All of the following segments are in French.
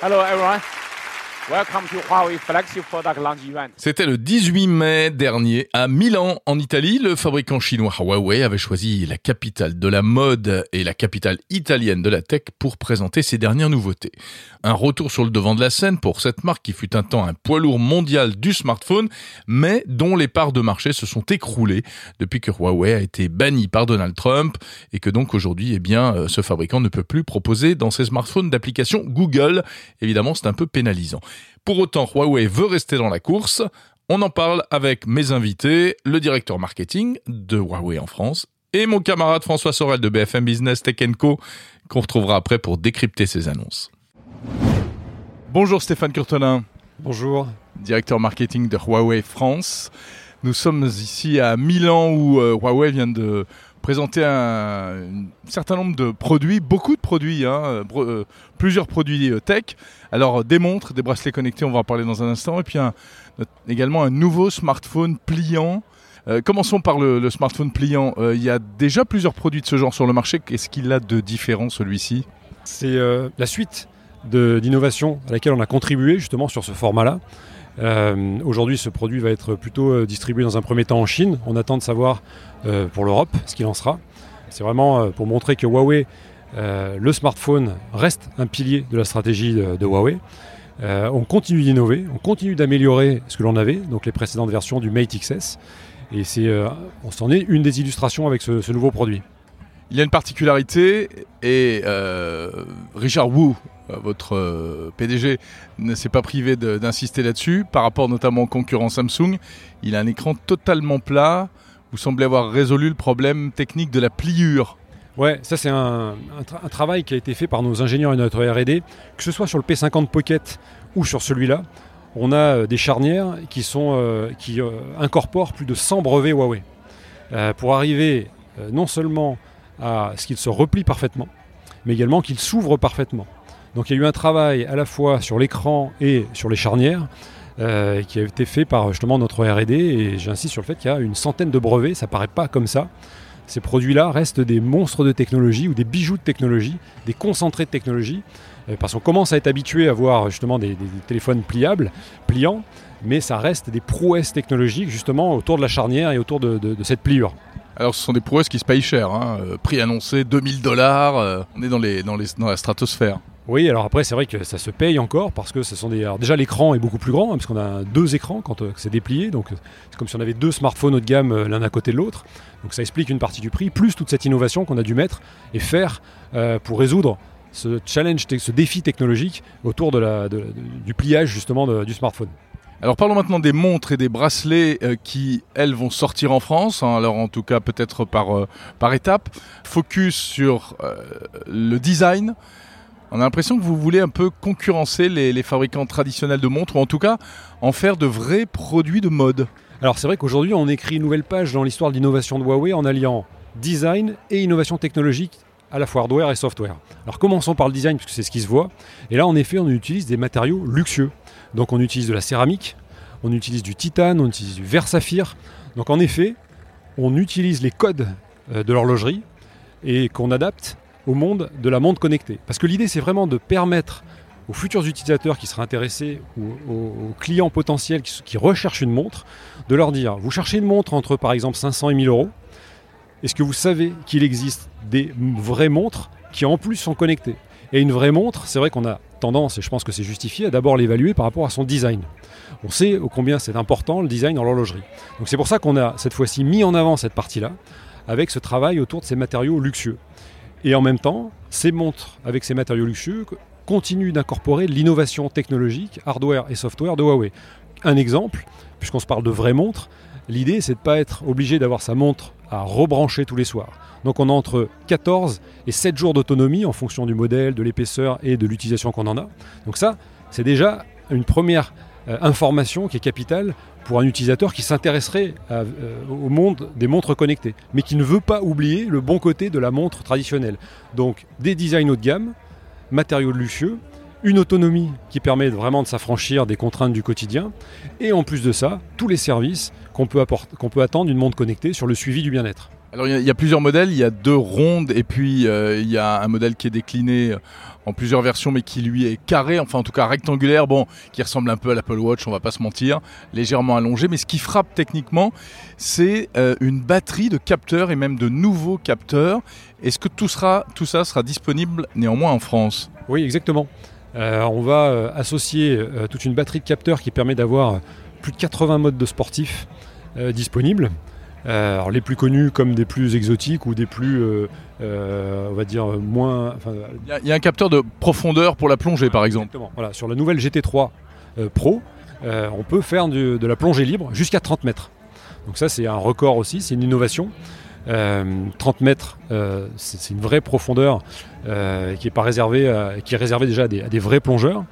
Hello everyone. C'était le 18 mai dernier à Milan, en Italie. Le fabricant chinois Huawei avait choisi la capitale de la mode et la capitale italienne de la tech pour présenter ses dernières nouveautés. Un retour sur le devant de la scène pour cette marque qui fut un temps un poids lourd mondial du smartphone, mais dont les parts de marché se sont écroulées depuis que Huawei a été banni par Donald Trump et que donc aujourd'hui, eh bien, euh, ce fabricant ne peut plus proposer dans ses smartphones d'application Google. Évidemment, c'est un peu pénalisant. Pour autant, Huawei veut rester dans la course. On en parle avec mes invités, le directeur marketing de Huawei en France et mon camarade François Sorel de BFM Business Tech Co, qu'on retrouvera après pour décrypter ces annonces. Bonjour Stéphane Curtelin. Bonjour. Directeur marketing de Huawei France. Nous sommes ici à Milan où euh, Huawei vient de présenter un, certain nombre de produits, beaucoup de produits, hein, euh, plusieurs produits euh, tech. Alors des montres, des bracelets connectés, on va en parler dans un instant, et puis également un nouveau smartphone pliant. Euh, commençons par le, smartphone pliant. il y a déjà plusieurs produits de ce genre sur le marché. Qu'est-ce qu'il a de différent celui-ci? C'est la suite d'innovation à laquelle on a contribué justement sur ce format-là. Aujourd'hui, ce produit va être plutôt distribué dans un premier temps en Chine. On attend de savoir euh, pour l'Europe, ce qu'il en sera. C'est vraiment euh, pour montrer que Huawei, euh, le smartphone, reste un pilier de la stratégie de, Huawei. on continue d'innover, on continue d'améliorer ce que l'on avait, donc les précédentes versions du Mate XS. Et c'est, on s'en est une des illustrations avec ce, nouveau produit. Il y a une particularité et Richard Wu, votre PDG, ne s'est pas privé d'insister là-dessus par rapport notamment au concurrent Samsung. Il a un écran totalement plat vous semblez avoir résolu le problème technique de la pliure. Ouais, ça c'est un, travail qui a été fait par nos ingénieurs et notre R&D, que ce soit sur le P50 Pocket ou sur celui-là. On a euh, des charnières qui, euh, euh, incorporent plus de 100 brevets Huawei pour arriver non seulement à ce qu'il se replie parfaitement, mais également qu'il s'ouvre parfaitement. Donc il y a eu un travail à la fois sur l'écran et sur les charnières euh, qui a été fait par justement notre R&D et j'insiste sur le fait qu'il y a une centaine de brevets, ça paraît pas comme ça. Ces produits-là restent des monstres de technologie ou des bijoux de technologie, des concentrés de technologie, euh, parce qu'on commence à être habitué à voir justement des, téléphones pliables, pliants, mais ça reste des prouesses technologiques justement autour de la charnière et autour de, cette pliure. Alors ce sont des prouesses qui se payent cher, hein. euh, prix annoncé 2000 dollars, on est dans, la stratosphère. Oui, alors après, c'est vrai que ça se paye encore parce que ce sont des. Alors déjà, l'écran est beaucoup plus grand, hein, parce qu'on a deux écrans quand euh, c'est déplié. Donc, c'est comme si on avait deux smartphones haut de gamme euh, l'un à côté de l'autre. Donc, ça explique une partie du prix, plus toute cette innovation qu'on a dû mettre et faire euh, pour résoudre ce challenge, ce défi technologique autour de la, du pliage justement du smartphone. Alors parlons maintenant des montres et des bracelets qui, elles, vont sortir en France. Hein, alors en tout cas peut-être par, par étape. Focus sur le design, on a l'impression que vous voulez un peu concurrencer les, fabricants traditionnels de montres, ou en tout cas en faire de vrais produits de mode. Alors c'est vrai qu'aujourd'hui on écrit une nouvelle page dans l'histoire de l'innovation de Huawei en alliant design et innovation technologique à la fois hardware et software. Alors commençons par le design puisque c'est ce qui se voit. Et là en effet on utilise des matériaux luxueux. Donc on utilise de la céramique, on utilise du titane, on utilise du verre saphir. Donc en effet on utilise les codes euh, de l'horlogerie et qu'on adapte au monde de la montre connectée. Parce que l'idée, c'est vraiment de permettre aux futurs utilisateurs qui seraient intéressés ou aux, clients potentiels qui, recherchent une montre, de leur dire, vous cherchez une montre entre par exemple 500 et 1000 euros, est-ce que vous savez qu'il existe des vraies montres qui en plus sont connectées? Et une vraie montre, c'est vrai qu'on a tendance, et je pense que c'est justifié, à d'abord l'évaluer par rapport à son design. On sait combien c'est important le design dans l'horlogerie. Donc c'est pour ça qu'on a cette fois-ci mis en avant cette partie-là, avec ce travail autour de ces matériaux luxueux. Et en même temps, ces montres avec ces matériaux luxueux continuent d'incorporer l'innovation technologique, hardware et software de Huawei. Un exemple, puisqu'on se parle de vraies montres, l'idée c'est de ne pas être obligé d'avoir sa montre à rebrancher tous les soirs. Donc on a entre 14 et 7 jours d'autonomie en fonction du modèle, de l'épaisseur et de l'utilisation qu'on en a. Donc ça, c'est déjà une première euh, information qui est capitale pour un utilisateur qui s'intéresserait euh, au monde des montres connectées, mais qui ne veut pas oublier le bon côté de la montre traditionnelle. Donc des designs haut de gamme, matériaux luxueux, une autonomie qui permet vraiment de s'affranchir des contraintes du quotidien, et en plus de ça, tous les services qu'on peut, qu'on peut attendre d'une montre connectée sur le suivi du bien-être. Alors il y, a plusieurs modèles, il y a deux rondes et puis euh, il y a un modèle qui est décliné en plusieurs versions mais qui lui est carré, enfin en tout cas rectangulaire, bon, qui ressemble un peu à l'Apple Watch, on va pas se mentir, légèrement allongé, mais ce qui frappe techniquement, c'est euh, une batterie de capteurs et même de nouveaux capteurs. Est-ce que tout, sera, tout ça sera disponible néanmoins en France? Oui, exactement. Euh, on va associer toute une batterie de capteurs qui permet d'avoir plus de 80 modes de sportifs disponibles. Euh, alors les plus connus comme des plus exotiques ou des plus, euh, euh, on va dire, moins. Il y, a un capteur de profondeur pour la plongée, par exemple. Exactement. Voilà, sur la nouvelle GT3 Pro, on peut faire de la plongée libre jusqu'à 30 mètres. Donc ça, c'est un record aussi, c'est une innovation. 30 mètres, c'est une vraie profondeur qui est pas réservée, qui est réservée déjà à des vrais plongeurs.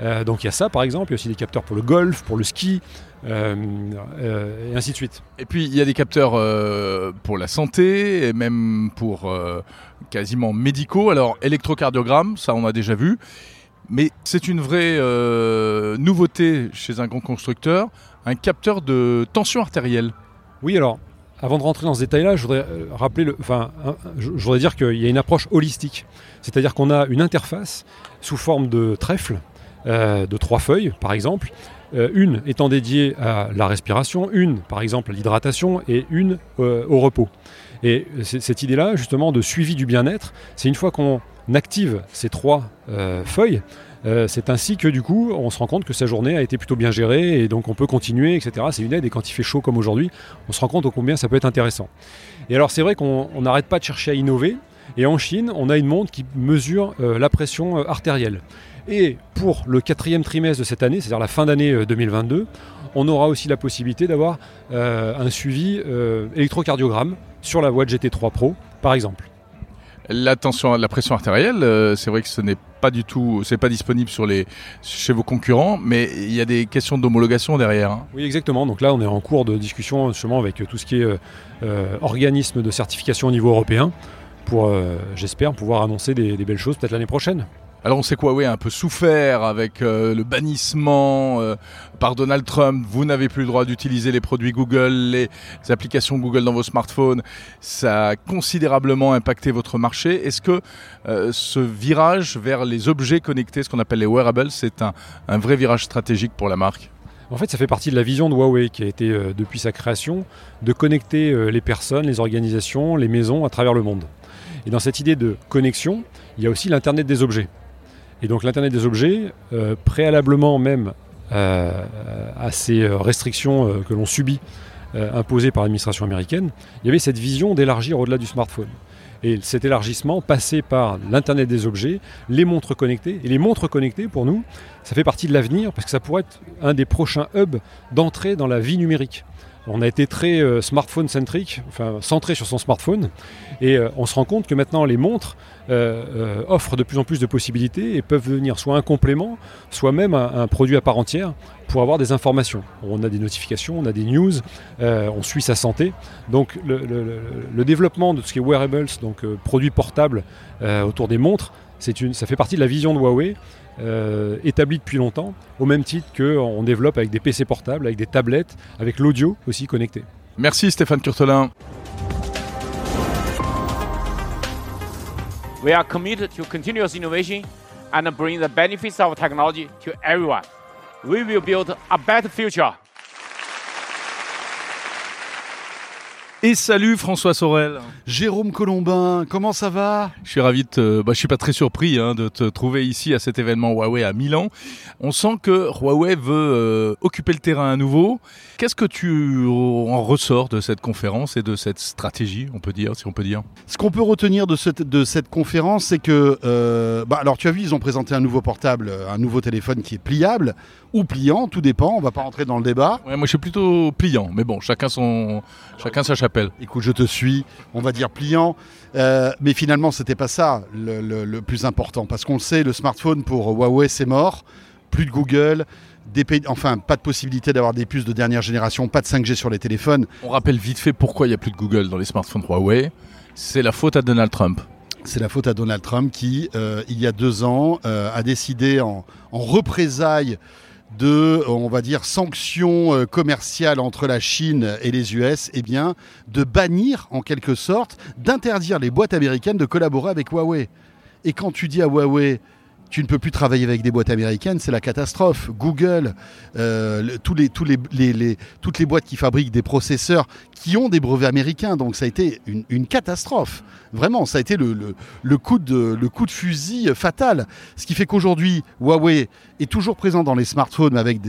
Euh, donc il y a ça par exemple, il y a aussi des capteurs pour le golf, pour le ski, euh, euh, et ainsi de suite. Et puis il y a des capteurs pour la santé et même pour quasiment médicaux. Alors électrocardiogramme, ça on a déjà vu. Mais c'est une vraie nouveauté chez un grand constructeur, un capteur de tension artérielle. Oui, alors avant de rentrer dans ce détail-là, je voudrais rappeler, le, enfin, je voudrais dire qu'il y a une approche holistique, c'est-à-dire qu'on a une interface sous forme de trèfle euh, de trois feuilles, par exemple, euh, une étant dédiée à la respiration, une, par exemple, à l'hydratation et une euh, au repos. Et cette idée-là, justement, de suivi du bien-être, c'est une fois qu'on active ces trois feuilles, c'est ainsi que du coup, on se rend compte que sa journée a été plutôt bien gérée et donc on peut continuer, etc. C'est une aide et quand il fait chaud comme aujourd'hui, on se rend compte combien ça peut être intéressant. Et alors c'est vrai qu'on n'arrête pas de chercher à innover. Et en Chine, on a une montre qui mesure la pression artérielle. Et pour le quatrième trimestre de cette année, c'est-à-dire la fin d'année 2022, euh, on aura aussi la possibilité d'avoir euh, un suivi euh, électrocardiogramme sur la voie de GT3 Pro, par exemple. La tension, la pression artérielle, c'est vrai que ce n'est pas du tout, c'est pas disponible sur les, chez vos concurrents, mais il y a des questions d'homologation derrière. Hein. Oui, exactement. Donc là, on est en cours de discussion justement avec tout ce qui est organisme de certification au niveau européen pour, j'espère, pouvoir annoncer des belles choses peut-être l'année prochaine. Alors on sait que Huawei a un peu souffert avec euh, le bannissement euh, par Donald Trump. Vous n'avez plus le droit d'utiliser les produits Google, les applications Google dans vos smartphones. Ça a considérablement impacté votre marché. Est-ce que euh, ce virage vers les objets connectés, ce qu'on appelle les wearables, c'est un, un, vrai virage stratégique pour la marque? En fait, ça fait partie de la vision de Huawei qui a été, depuis sa création, de connecter les personnes, les organisations, les maisons à travers le monde. Et dans cette idée de connexion, il y a aussi l'Internet des objets. Et donc l'Internet des objets, euh, préalablement même euh, à ces restrictions euh, que l'on subit imposées par l'administration américaine, il y avait cette vision d'élargir au-delà du smartphone. Et cet élargissement passait par l'Internet des objets, les montres connectées. Et les montres connectées, pour nous, ça fait partie de l'avenir parce que ça pourrait être un des prochains hubs d'entrée dans la vie numérique. On a été très smartphone-centrique, enfin centré sur son smartphone, et on se rend compte que maintenant les montres euh, euh, offrent de plus en plus de possibilités et peuvent devenir soit un complément, soit même un, produit à part entière pour avoir des informations. On a des notifications, on a des news, euh, on suit sa santé. Donc le, développement de ce qui est wearables, donc produits portables autour des montres, une, ça fait partie de la vision de Huawei. établie depuis longtemps, au même titre qu'on développe avec des PC portables, avec des tablettes, avec l'audio aussi connecté. Merci Stéphane Curtelin. We are committed to continuous innovation and bring the benefits of technology to everyone. We will build a better future. Et salut François Sorel. Jérôme Colombin, comment ça va? Je suis ravi de te... Bah, je suis pas très surpris hein, de te trouver ici à cet événement Huawei à Milan. On sent que Huawei veut euh, occuper le terrain à nouveau. Qu'est-ce que tu en ressors de cette conférence et de cette stratégie, on peut dire, si on peut dire? Ce qu'on peut retenir de cette, de cette conférence, c'est que, euh, bah, alors tu as vu, ils ont présenté un nouveau portable, un nouveau téléphone qui est pliable ou pliant, tout dépend. On va pas rentrer dans le débat. Ouais, moi je suis plutôt pliant, mais bon, chacun son, chacun sa chapelle. Écoute, je te suis. On va dire pliant, euh, mais finalement c'était pas ça le, plus important, parce qu'on le sait, le smartphone pour Huawei c'est mort, plus de Google. Des enfin, pas de possibilité d'avoir des puces de dernière génération, pas de 5G sur les téléphones. On rappelle vite fait pourquoi il n'y a plus de Google dans les smartphones Huawei. C'est la faute à Donald Trump. C'est la faute à Donald Trump qui, euh, il y a deux ans, euh, a décidé en, en représailles de, on va dire, sanctions euh, commerciales entre la Chine et les US, eh bien, de bannir en quelque sorte, d'interdire les boîtes américaines de collaborer avec Huawei. Et quand tu dis à Huawei, tu ne peux plus travailler avec des boîtes américaines, c'est la catastrophe. Google, euh, tous les, toutes les boîtes qui fabriquent des processeurs qui ont des brevets américains, donc ça a été une, catastrophe. Vraiment, ça a été le, coup de, fusil fatal. Ce qui fait qu'aujourd'hui, Huawei est toujours présent dans les smartphones avec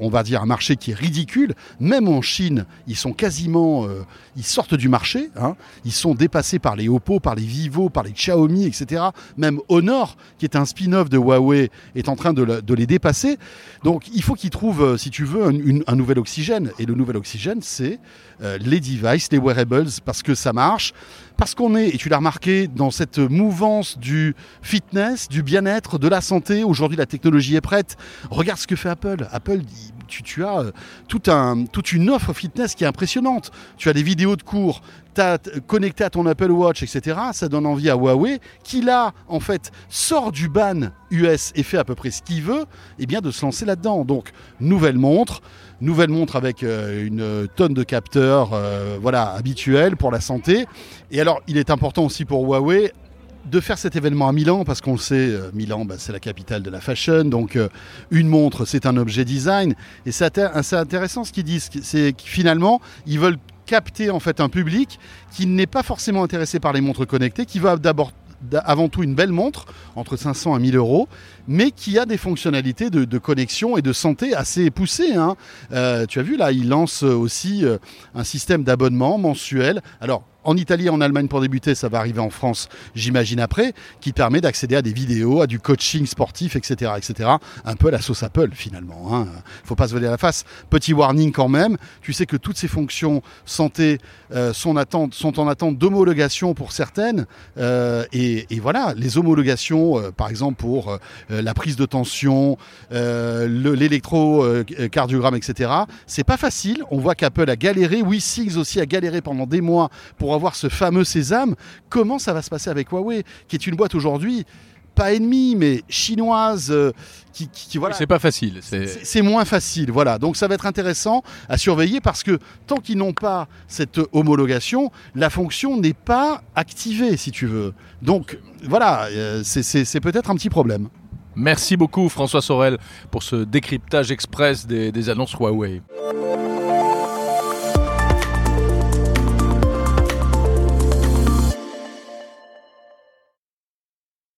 on va dire, un marché qui est ridicule. Même en Chine, ils sont quasiment, euh, ils sortent du marché. Hein. Ils sont dépassés par les Oppo, par les Vivo, par les Xiaomi, etc. Même Honor, qui est un spin-off de Huawei, est en train de, le, de les dépasser. Donc, il faut qu'ils trouvent, euh, si tu veux, un, nouvel oxygène. Et le nouvel oxygène, c'est euh, les devices, les wearables, parce que ça marche. Parce qu'on est, et tu l'as remarqué, dans cette mouvance du fitness, du bien-être, de la santé. Aujourd'hui, la technologie est prête. Regarde ce que fait Apple. Apple, tu, as un, toute une offre fitness qui est impressionnante. Tu as des vidéos de cours, as connecté à ton Apple Watch, etc. Ça donne envie à Huawei, qui là, en fait, sort du ban US et fait à peu près ce qu'il veut, et bien de se lancer là-dedans. Donc, nouvelle montre, nouvelle montre avec euh, une tonne de capteurs, euh, voilà, habituels pour la santé. Et alors, il est important aussi pour Huawei de faire cet événement à Milan, parce qu'on le sait, euh, Milan, bah, c'est la capitale de la fashion, donc euh, une montre, c'est un objet design. Et c'est intéressant ce qu'ils disent, c'est que finalement, ils veulent capter en fait un public qui n'est pas forcément intéressé par les montres connectées, qui va d'abord avant tout une belle montre, entre 500 et 1000 euros, mais qui a des fonctionnalités de, connexion et de santé assez poussées. Hein. Euh, tu as vu là, il lance aussi un système d'abonnement mensuel. Alors, en Italie en Allemagne pour débuter, ça va arriver en France, j'imagine après, qui permet d'accéder à des vidéos, à du coaching sportif, etc., etc. Un peu la sauce Apple finalement. Hein. faut pas se voler la face. Petit warning quand même. Tu sais que toutes ces fonctions santé euh, sont, en attente d'homologation pour certaines. Euh, et, voilà, les homologations, euh, par exemple pour la prise de tension, l'électrocardiogramme, etc. C'est pas facile. On voit qu'Apple a galéré. WeSings aussi a galéré pendant des mois pour avoir ce fameux sésame. Comment ça va se passer avec Huawei, qui est une boîte aujourd'hui pas ennemie, mais chinoise, euh, qui, qui, qui, voilà. C'est pas facile. C'est moins facile, voilà. Donc ça va être intéressant à surveiller parce que tant qu'ils n'ont pas cette homologation, la fonction n'est pas activée, si tu veux. Donc voilà, euh, c'est peut-être un petit problème. Merci beaucoup François Sorel pour ce décryptage express des, des annonces Huawei.